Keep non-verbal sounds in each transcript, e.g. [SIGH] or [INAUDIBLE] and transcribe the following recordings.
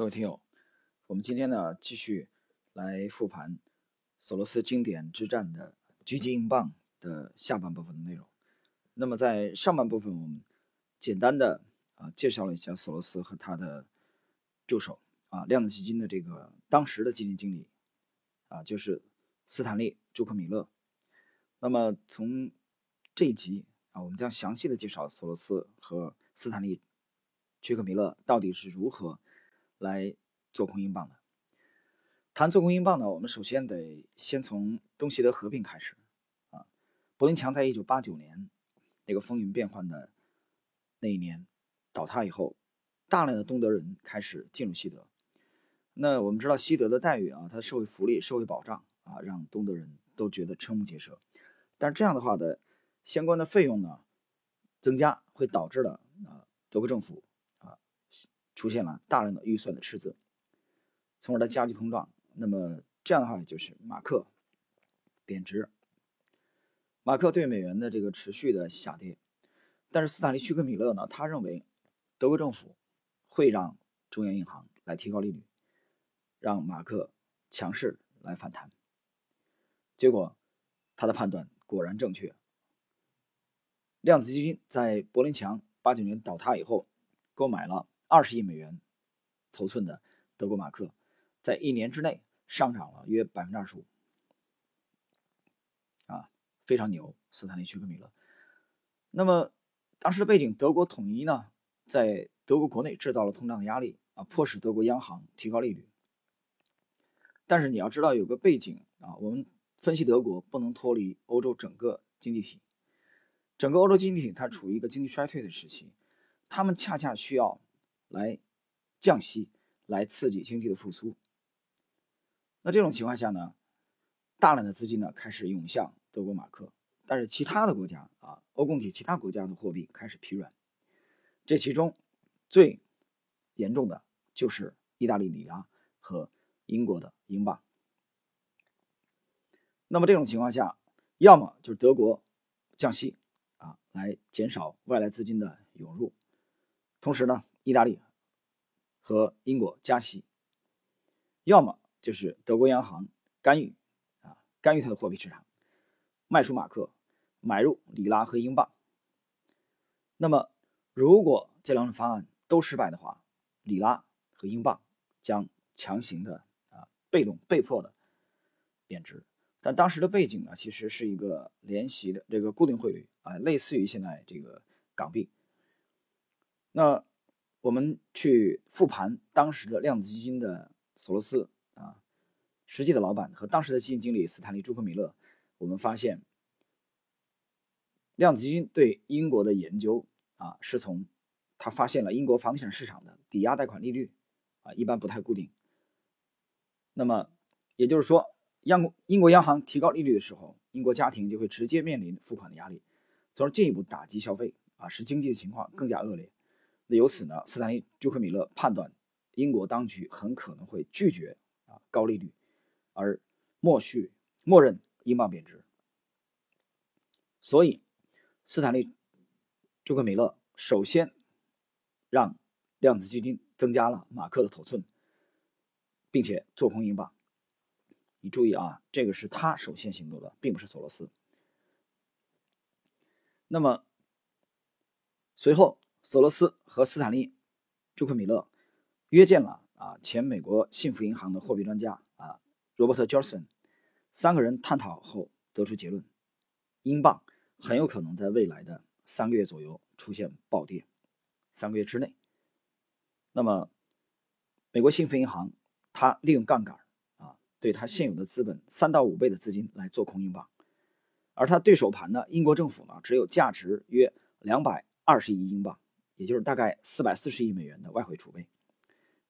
各位听友，我们今天呢继续来复盘索罗斯经典之战的狙击英镑的下半部分的内容。那么在上半部分，我们简单的啊介绍了一下索罗斯和他的助手啊量子基金的这个当时的基金经理啊就是斯坦利·朱克米勒。那么从这一集啊，我们将详细的介绍索罗斯和斯坦利·朱克米勒到底是如何。来做空英镑的，谈做空英镑呢，我们首先得先从东西德合并开始啊。柏林墙在一九八九年那个风云变幻的那一年倒塌以后，大量的东德人开始进入西德。那我们知道西德的待遇啊，它的社会福利、社会保障啊，让东德人都觉得瞠目结舌。但是这样的话的相关的费用呢增加，会导致了啊德国政府。出现了大量的预算的赤字，从而来加剧通胀。那么这样的话，就是马克贬值，马克对美元的这个持续的下跌。但是斯坦利·屈克米勒呢，他认为德国政府会让中央银行来提高利率，让马克强势来反弹。结果他的判断果然正确。量子基金在柏林墙八九年倒塌以后，购买了。二十亿美元头寸的德国马克，在一年之内上涨了约百分之二十五，啊，非常牛！斯坦利·屈克米勒。那么当时的背景，德国统一呢，在德国国内制造了通胀的压力啊，迫使德国央行提高利率。但是你要知道有个背景啊，我们分析德国不能脱离欧洲整个经济体，整个欧洲经济体它处于一个经济衰退的时期，他们恰恰需要。来降息，来刺激经济的复苏。那这种情况下呢，大量的资金呢开始涌向德国马克，但是其他的国家啊，欧共体其他国家的货币开始疲软。这其中最严重的就是意大利里拉和英国的英镑。那么这种情况下，要么就是德国降息啊，来减少外来资金的涌入，同时呢。意大利和英国加息，要么就是德国央行干预啊，干预它的货币市场，卖出马克，买入里拉和英镑。那么，如果这两种方案都失败的话，里拉和英镑将强行的啊，被动被迫的贬值。但当时的背景呢，其实是一个联席的这个固定汇率啊，类似于现在这个港币。那我们去复盘当时的量子基金的索罗斯啊，实际的老板和当时的基金经理斯坦利·朱克米勒，我们发现，量子基金对英国的研究啊，是从他发现了英国房地产市场的抵押贷款利率啊，一般不太固定。那么也就是说，央英国央行提高利率的时候，英国家庭就会直接面临付款的压力，从而进一步打击消费啊，使经济的情况更加恶劣。由此呢，斯坦利·朱克米勒判断，英国当局很可能会拒绝啊高利率，而默许默认英镑贬值。所以，斯坦利·朱克米勒首先让量子基金增加了马克的头寸，并且做空英镑。你注意啊，这个是他首先行动的，并不是索罗斯。那么随后。索罗斯和斯坦利·朱克米勒约见了啊前美国幸福银行的货币专家啊罗伯特·杰森，三个人探讨后得出结论：英镑很有可能在未来的三个月左右出现暴跌，三个月之内。那么，美国幸福银行它利用杠杆啊，对它现有的资本三到五倍的资金来做空英镑，而它对手盘呢，英国政府呢只有价值约两百二十亿英镑。也就是大概四百四十亿美元的外汇储备，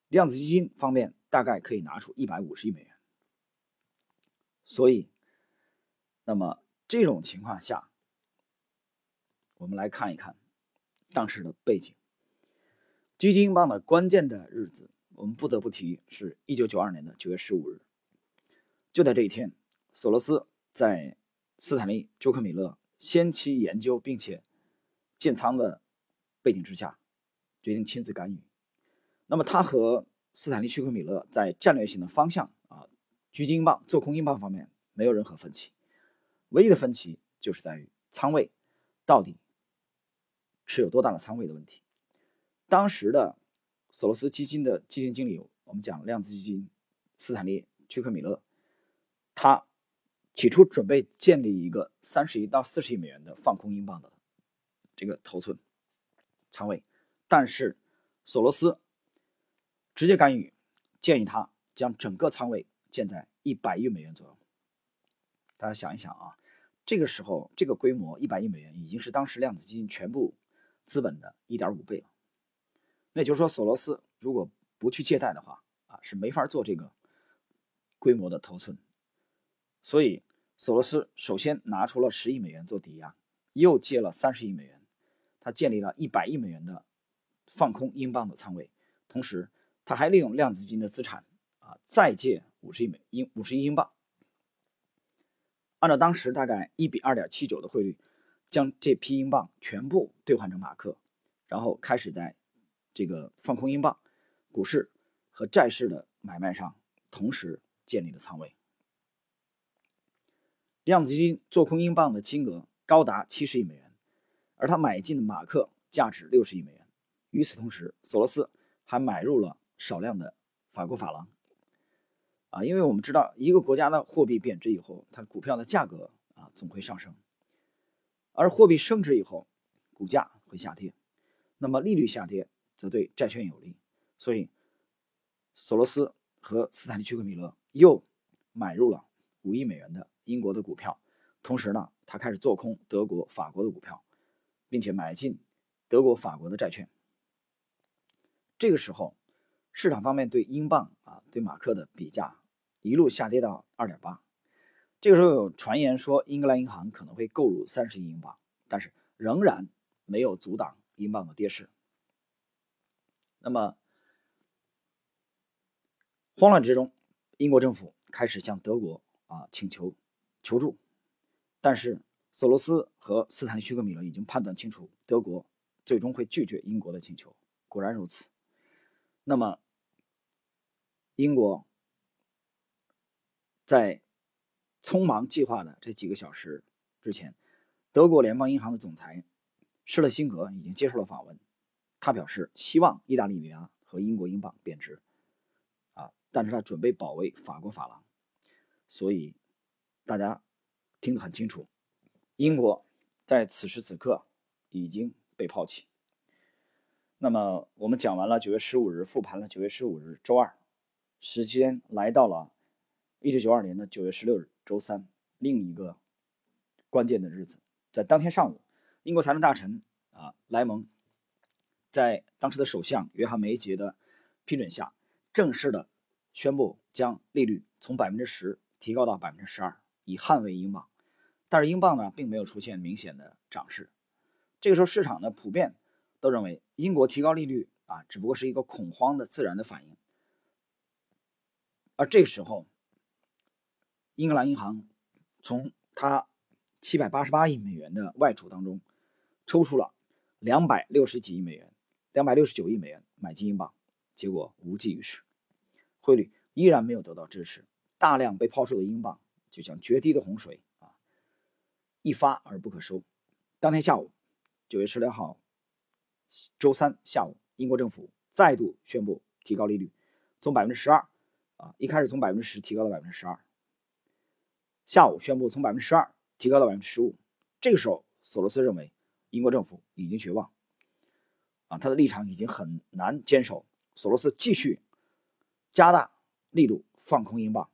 量子基金方面大概可以拿出一百五十亿美元。所以，那么这种情况下，我们来看一看当时的背景。基金英镑的关键的日子，我们不得不提是一九九二年的九月十五日。就在这一天，索罗斯在斯坦利·朱克米勒先期研究并且建仓的。背景之下，决定亲自干预。那么他和斯坦利·屈克米勒在战略性的方向啊，狙击英镑、做空英镑方面没有任何分歧，唯一的分歧就是在于仓位到底持有多大的仓位的问题。当时的索罗斯基金的基金经理，我们讲量子基金，斯坦利·屈克米勒，他起初准备建立一个三十亿到四十亿美元的放空英镑的这个头寸仓位，但是索罗斯。直接干预，建议他将整个仓位建在一百亿美元左右。大家想一想啊，这个时候这个规模一百亿美元已经是当时量子基金全部资本的一点五倍了。那就是说，索罗斯如果不去借贷的话啊，是没法做这个规模的头寸。所以，索罗斯首先拿出了十亿美元做抵押，又借了三十亿美元，他建立了一百亿美元的放空英镑的仓位，同时。他还利用量子基金的资产啊，再借五十亿美英五十亿英镑，按照当时大概一比二点七九的汇率，将这批英镑全部兑换成马克，然后开始在这个放空英镑、股市和债市的买卖上同时建立了仓位。量子基金做空英镑的金额高达七十亿美元，而他买进的马克价值六十亿美元。与此同时，索罗斯还买入了。少量的法国法郎啊，因为我们知道一个国家的货币贬值以后，它股票的价格啊总会上升，而货币升值以后，股价会下跌。那么利率下跌则对债券有利，所以索罗斯和斯坦利·屈克米勒又买入了五亿美元的英国的股票，同时呢，他开始做空德国、法国的股票，并且买进德国、法国的债券。这个时候。市场方面对英镑啊，对马克的比价一路下跌到二点八。这个时候有传言说英格兰银行可能会购入三十亿英镑，但是仍然没有阻挡英镑的跌势。那么慌乱之中，英国政府开始向德国啊请求求助，但是索罗斯和斯坦利·屈克米勒已经判断清楚，德国最终会拒绝英国的请求。果然如此。那么，英国在匆忙计划的这几个小时之前，德国联邦银行的总裁施勒辛格已经接受了访问。他表示希望意大利里拉和英国英镑贬值，啊，但是他准备保卫法国法郎。所以大家听得很清楚，英国在此时此刻已经被抛弃。那么我们讲完了九月十五日，复盘了九月十五日周二，时间来到了一九九二年的九月十六日周三，另一个关键的日子，在当天上午，英国财政大臣啊莱蒙，在当时的首相约翰梅杰的批准下，正式的宣布将利率从百分之十提高到百分之十二，以捍卫英镑。但是英镑呢，并没有出现明显的涨势。这个时候市场呢普遍。都认为英国提高利率啊，只不过是一个恐慌的自然的反应。而这个时候，英格兰银行从它七百八十八亿美元的外储当中抽出了两百六十几亿美元，两百六十九亿美元买进英镑，结果无济于事，汇率依然没有得到支持，大量被抛售的英镑就像决堤的洪水，一发而不可收。当天下午，九月十六号。周三下午，英国政府再度宣布提高利率，从百分之十二啊，一开始从百分之十提高到百分之十二。下午宣布从百分之十二提高到百分之十五。这个时候，索罗斯认为英国政府已经绝望啊，他的立场已经很难坚守。索罗斯继续加大力度放空英镑，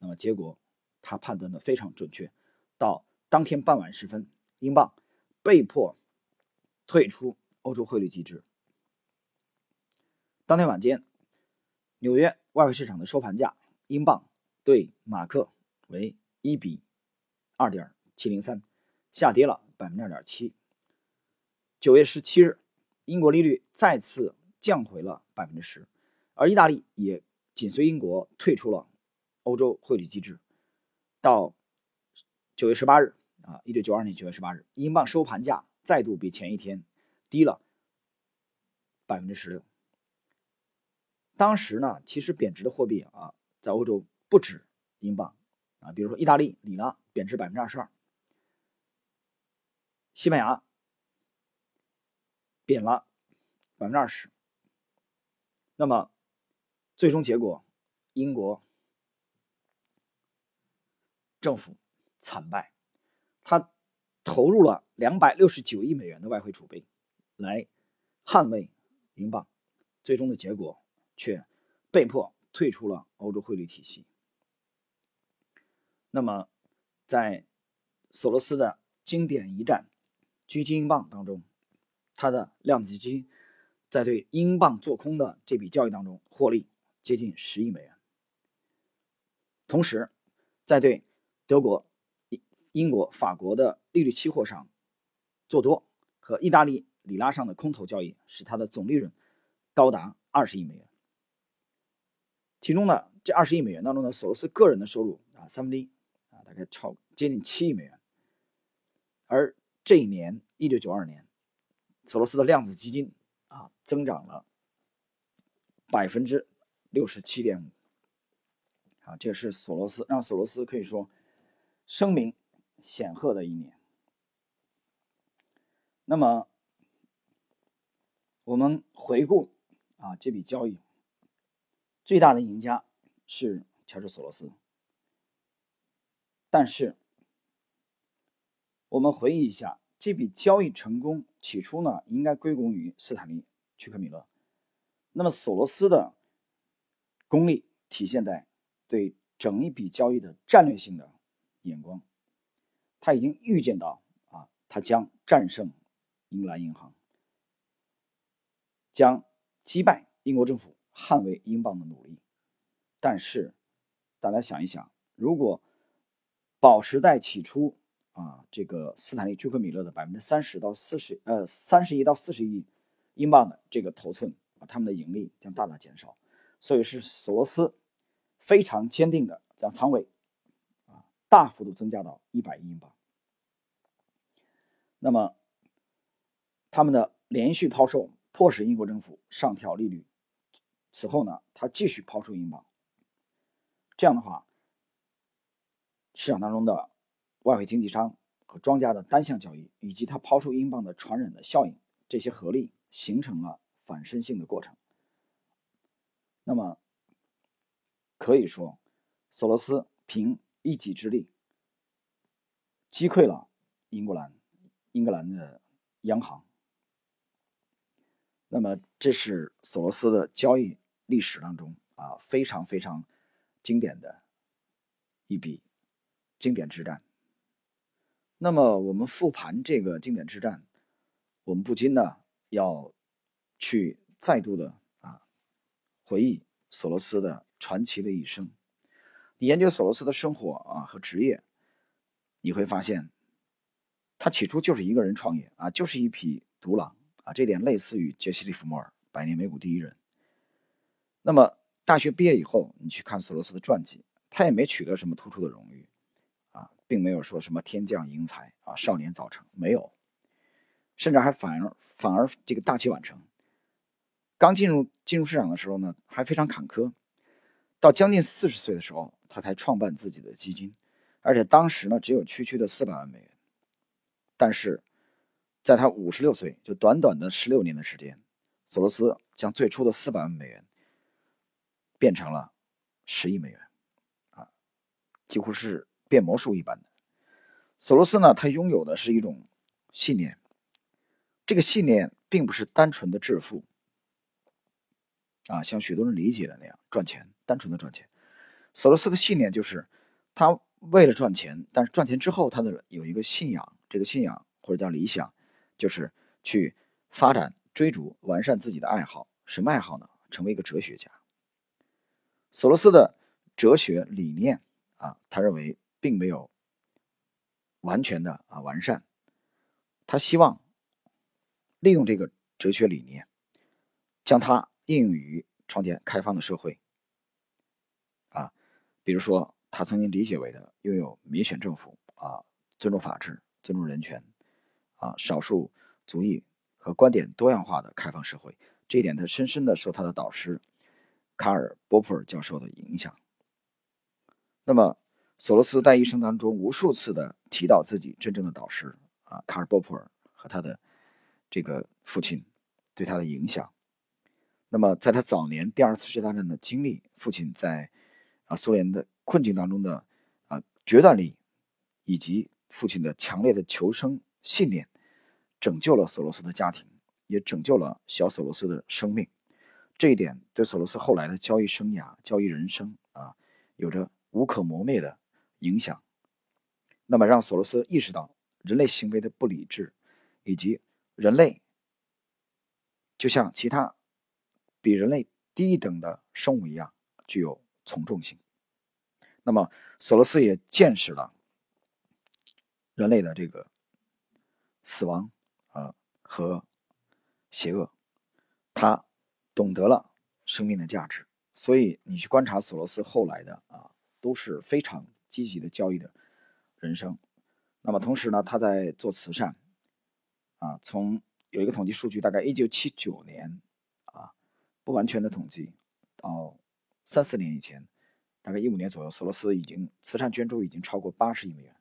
那么结果他判断的非常准确。到当天傍晚时分，英镑被迫退出。欧洲汇率机制。当天晚间，纽约外汇市场的收盘价，英镑对马克为一比二点七零三，下跌了百分之二点七。九月十七日，英国利率再次降回了百分之十，而意大利也紧随英国退出了欧洲汇率机制。到九月十八日，啊，一九九二年九月十八日，英镑收盘价再度比前一天。低了百分之十六，当时呢，其实贬值的货币啊，在欧洲不止英镑啊，比如说意大利里拉贬值百分之二十二，西班牙贬了百分之二十。那么最终结果，英国政府惨败，投入了两百六十九亿美元的外汇储备来捍卫英镑，最终的结果。却被迫退出了欧洲汇率体系。那么，在索罗斯的经典一战——狙击英镑当中，他的量子基金在对英镑做空的这笔交易当中获利接近十亿美元，同时在对德国、英国、法国的利率期货上做多和意大利里拉上的空头交易，使他的总利润高达二十亿美元。其中呢，这二十亿美元当中呢，索罗斯个人的收入啊三分之一啊，大概超接近七亿美元。而这一年，一九九二年，索罗斯的量子基金啊增长了百分之六十七点五啊，这是索罗斯让索罗斯可以说声名显赫的一年。那么，我们回顾啊这笔交易。最大的赢家是乔治·索罗斯，但是我们回忆一下，这笔交易成功起初呢，应该归功于斯坦利·屈克米勒。那么索罗斯的功力体现在对整一笔交易的战略性的眼光，他已经预见到啊，他将战胜英格兰银行，将击败英国政府。捍卫英镑的努力，但是大家想一想，如果保持在起初啊，这个斯坦利·居克米勒的百分之三十到四十，呃，三十亿到四十亿英镑的这个头寸啊，他们的盈利将大大减少。所以是索罗斯非常坚定的将仓位啊大幅度增加到一百亿英镑。那么他们的连续抛售，迫使英国政府上调利率。此后呢，他继续抛出英镑。这样的话，市场当中的外汇经纪商和庄家的单向交易，以及他抛出英镑的传染的效应，这些合力形成了反身性的过程。那么可以说，索罗斯凭一己之力击溃了英格兰英格兰的央行。那么这是索罗斯的交易。历史当中啊，非常非常经典的一笔经典之战。那么我们复盘这个经典之战，我们不禁呢要去再度的啊回忆索罗斯的传奇的一生。你研究索罗斯的生活啊和职业，你会发现，他起初就是一个人创业啊，就是一匹独狼啊，这点类似于杰西·利弗莫尔，百年美股第一人。那么大学毕业以后，你去看索罗斯的传记，他也没取得什么突出的荣誉，啊，并没有说什么天降英才啊，少年早成，没有，甚至还反而反而这个大器晚成。刚进入进入市场的时候呢，还非常坎坷，到将近四十岁的时候，他才创办自己的基金，而且当时呢只有区区的四百万美元。但是，在他五十六岁，就短短的十六年的时间，索罗斯将最初的四百万美元。变成了十亿美元，啊，几乎是变魔术一般的。索罗斯呢，他拥有的是一种信念，这个信念并不是单纯的致富，啊，像许多人理解的那样赚钱，单纯的赚钱。索罗斯的信念就是他为了赚钱，但是赚钱之后，他的有一个信仰，这个信仰或者叫理想，就是去发展、追逐、完善自己的爱好。什么爱好呢？成为一个哲学家。索罗斯的哲学理念啊，他认为并没有完全的啊完善，他希望利用这个哲学理念，将它应用于创建开放的社会啊，比如说他曾经理解为的拥有民选政府啊，尊重法治、尊重人权啊，少数族裔和观点多样化的开放社会，这一点他深深的受他的导师。卡尔·波普尔教授的影响。那么，索罗斯在一生当中无数次的提到自己真正的导师啊，卡尔·波普尔和他的这个父亲对他的影响。那么，在他早年第二次世界大战的经历，父亲在啊苏联的困境当中的啊决断力，以及父亲的强烈的求生信念，拯救了索罗斯的家庭，也拯救了小索罗斯的生命。这一点对索罗斯后来的交易生涯、交易人生啊，有着无可磨灭的影响。那么，让索罗斯意识到人类行为的不理智，以及人类就像其他比人类低一等的生物一样，具有从众性。那么，索罗斯也见识了人类的这个死亡和邪恶，他。懂得了生命的价值，所以你去观察索罗斯后来的啊，都是非常积极的交易的人生。那么同时呢，他在做慈善啊，从有一个统计数据，大概一九七九年啊，不完全的统计，到三四年以前，大概一五年左右，索罗斯已经慈善捐助已经超过八十亿美元。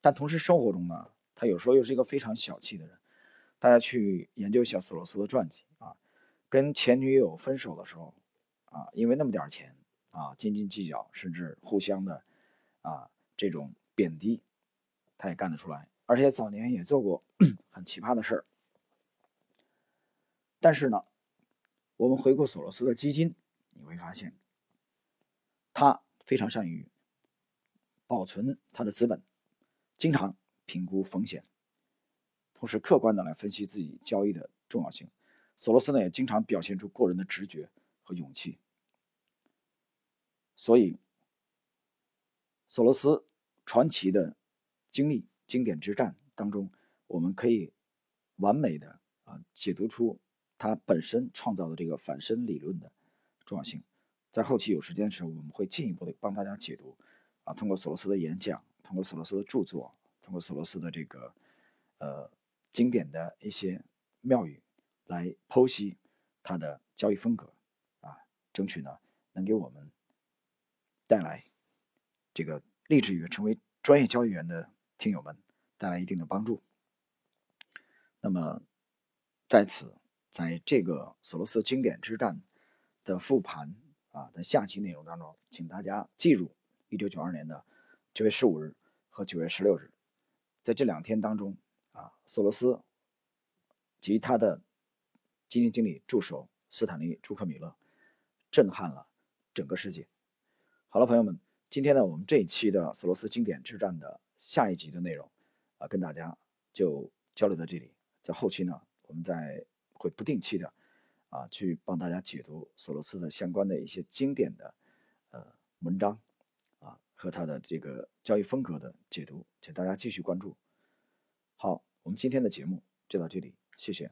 但同时生活中呢，他有时候又是一个非常小气的人。大家去研究一下索罗斯的传记啊。跟前女友分手的时候，啊，因为那么点钱啊，斤斤计较，甚至互相的啊这种贬低，他也干得出来。而且早年也做过 [CLEARS THROAT] 很奇葩的事儿。但是呢，我们回顾索罗斯的基金，你会发现，他非常善于保存他的资本，经常评估风险，同时客观的来分析自己交易的重要性。索罗斯呢也经常表现出过人的直觉和勇气，所以索罗斯传奇的经历、经典之战当中，我们可以完美的啊解读出他本身创造的这个反身理论的重要性。在后期有时间的时候，我们会进一步的帮大家解读啊，通过索罗斯的演讲，通过索罗斯的著作，通过索罗斯的这个呃经典的一些妙语。来剖析他的交易风格，啊，争取呢能给我们带来这个立志于成为专业交易员的听友们带来一定的帮助。那么在此，在这个索罗斯经典之战的复盘啊的下期内容当中，请大家记住一九九二年的九月十五日和九月十六日，在这两天当中啊，索罗斯及他的。基金经理助手斯坦利·朱克米勒震撼了整个世界。好了，朋友们，今天呢，我们这一期的索罗斯经典之战的下一集的内容啊，跟大家就交流到这里。在后期呢，我们再会不定期的啊，去帮大家解读索罗斯的相关的一些经典的呃文章啊和他的这个交易风格的解读，请大家继续关注。好，我们今天的节目就到这里，谢谢。